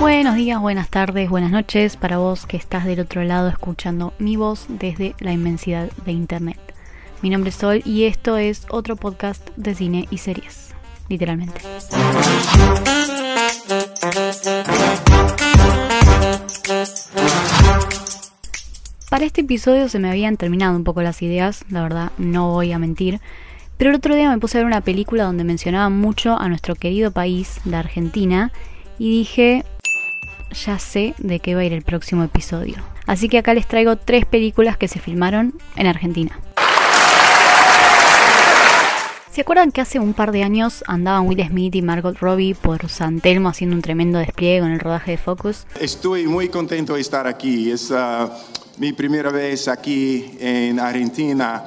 Buenos días, buenas tardes, buenas noches para vos que estás del otro lado escuchando mi voz desde la inmensidad de Internet. Mi nombre es Sol y esto es otro podcast de cine y series, literalmente. Para este episodio se me habían terminado un poco las ideas, la verdad, no voy a mentir. Pero el otro día me puse a ver una película donde mencionaba mucho a nuestro querido país, la Argentina, y dije, ya sé de qué va a ir el próximo episodio. Así que acá les traigo tres películas que se filmaron en Argentina. ¿Se acuerdan que hace un par de años andaban Will Smith y Margot Robbie por San Telmo haciendo un tremendo despliegue con el rodaje de Focus? Estoy muy contento de estar aquí. Es uh, mi primera vez aquí en Argentina.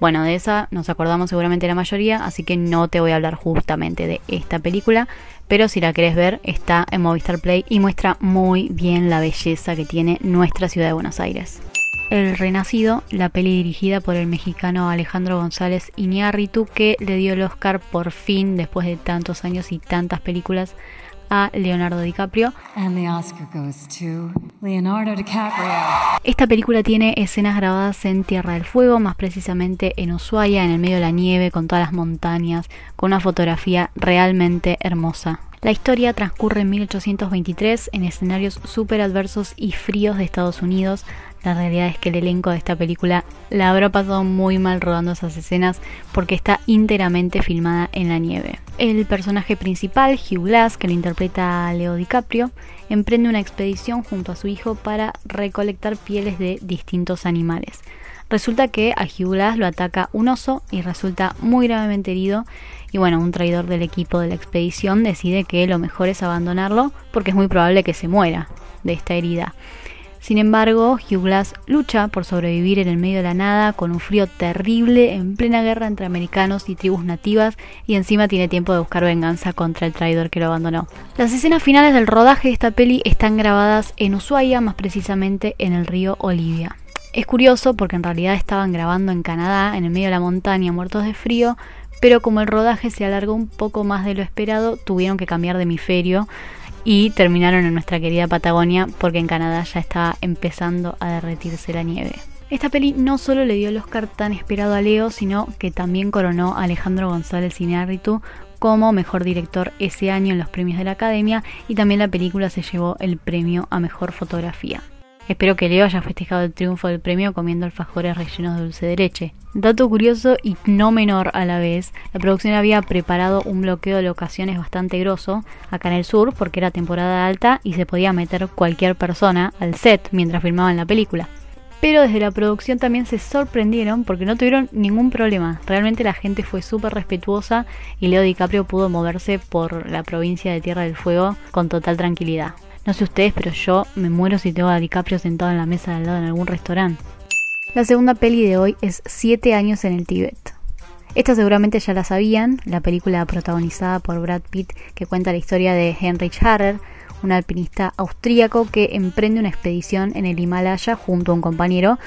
Bueno, de esa nos acordamos seguramente la mayoría, así que no te voy a hablar justamente de esta película, pero si la querés ver está en Movistar Play y muestra muy bien la belleza que tiene nuestra ciudad de Buenos Aires. El Renacido, la peli dirigida por el mexicano Alejandro González Iñárritu, que le dio el Oscar por fin después de tantos años y tantas películas a Leonardo DiCaprio. Esta película tiene escenas grabadas en Tierra del Fuego, más precisamente en Ushuaia, en el medio de la nieve, con todas las montañas, con una fotografía realmente hermosa. La historia transcurre en 1823 en escenarios súper adversos y fríos de Estados Unidos. La realidad es que el elenco de esta película la habrá pasado muy mal rodando esas escenas porque está íntegramente filmada en la nieve. El personaje principal, Hugh Glass, que lo interpreta Leo DiCaprio, emprende una expedición junto a su hijo para recolectar pieles de distintos animales. Resulta que a Hugh Glass lo ataca un oso y resulta muy gravemente herido y bueno, un traidor del equipo de la expedición decide que lo mejor es abandonarlo porque es muy probable que se muera de esta herida. Sin embargo, Hugh Glass lucha por sobrevivir en el medio de la nada con un frío terrible en plena guerra entre americanos y tribus nativas y encima tiene tiempo de buscar venganza contra el traidor que lo abandonó. Las escenas finales del rodaje de esta peli están grabadas en Ushuaia, más precisamente en el río Olivia. Es curioso porque en realidad estaban grabando en Canadá, en el medio de la montaña, muertos de frío, pero como el rodaje se alargó un poco más de lo esperado, tuvieron que cambiar de hemisferio y terminaron en nuestra querida Patagonia porque en Canadá ya estaba empezando a derretirse la nieve. Esta peli no solo le dio el Oscar tan esperado a Leo, sino que también coronó a Alejandro González Iñárritu como mejor director ese año en los premios de la Academia y también la película se llevó el premio a mejor fotografía. Espero que Leo haya festejado el triunfo del premio comiendo alfajores rellenos de dulce de leche. Dato curioso y no menor a la vez, la producción había preparado un bloqueo de locaciones bastante grosso acá en el sur porque era temporada alta y se podía meter cualquier persona al set mientras filmaban la película. Pero desde la producción también se sorprendieron porque no tuvieron ningún problema. Realmente la gente fue súper respetuosa y Leo DiCaprio pudo moverse por la provincia de Tierra del Fuego con total tranquilidad. No sé ustedes, pero yo me muero si tengo a DiCaprio sentado en la mesa de al lado en algún restaurante. La segunda peli de hoy es Siete años en el Tíbet. Esta seguramente ya la sabían, la película protagonizada por Brad Pitt que cuenta la historia de Heinrich Harrer, un alpinista austríaco que emprende una expedición en el Himalaya junto a un compañero,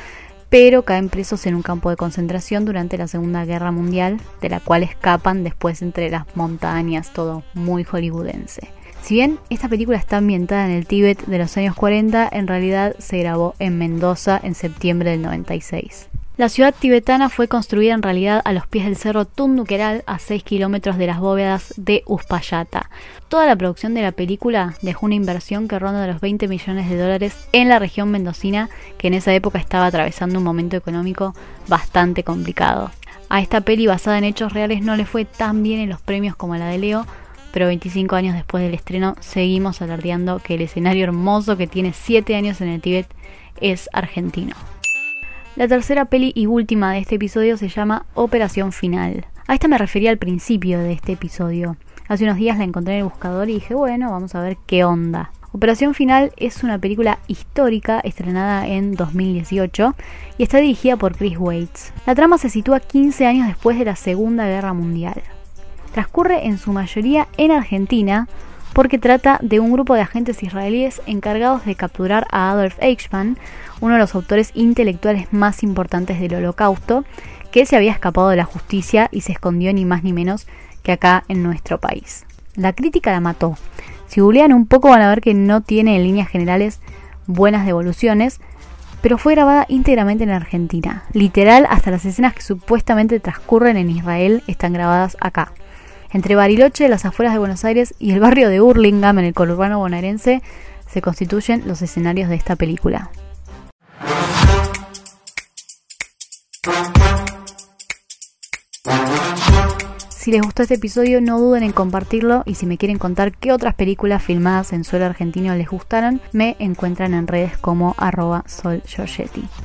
pero caen presos en un campo de concentración durante la Segunda Guerra Mundial, de la cual escapan después entre las montañas, todo muy hollywoodense. Si bien esta película está ambientada en el Tíbet de los años 40, en realidad se grabó en Mendoza en septiembre del 96. La ciudad tibetana fue construida en realidad a los pies del cerro Tundukeral, a 6 kilómetros de las bóvedas de Uspallata. Toda la producción de la película dejó una inversión que ronda los 20 millones de dólares en la región mendocina, que en esa época estaba atravesando un momento económico bastante complicado. A esta peli basada en hechos reales no le fue tan bien en los premios como la de Leo, pero 25 años después del estreno seguimos alardeando que el escenario hermoso que tiene 7 años en el Tíbet es argentino. La tercera peli y última de este episodio se llama Operación Final. A esta me refería al principio de este episodio. Hace unos días la encontré en el buscador y dije, bueno, vamos a ver qué onda. Operación Final es una película histórica estrenada en 2018 y está dirigida por Chris Waits. La trama se sitúa 15 años después de la Segunda Guerra Mundial. Transcurre en su mayoría en Argentina, porque trata de un grupo de agentes israelíes encargados de capturar a Adolf Eichmann, uno de los autores intelectuales más importantes del holocausto, que se había escapado de la justicia y se escondió ni más ni menos que acá en nuestro país. La crítica la mató. Si googlean un poco van a ver que no tiene en líneas generales buenas devoluciones, pero fue grabada íntegramente en Argentina. Literal, hasta las escenas que supuestamente transcurren en Israel están grabadas acá. Entre Bariloche, las afueras de Buenos Aires y el barrio de Hurlingham en el conurbano bonaerense se constituyen los escenarios de esta película. Si les gustó este episodio, no duden en compartirlo y si me quieren contar qué otras películas filmadas en suelo argentino les gustaron, me encuentran en redes como arroba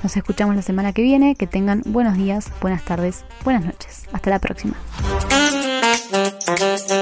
Nos escuchamos la semana que viene, que tengan buenos días, buenas tardes, buenas noches. Hasta la próxima. Thank you.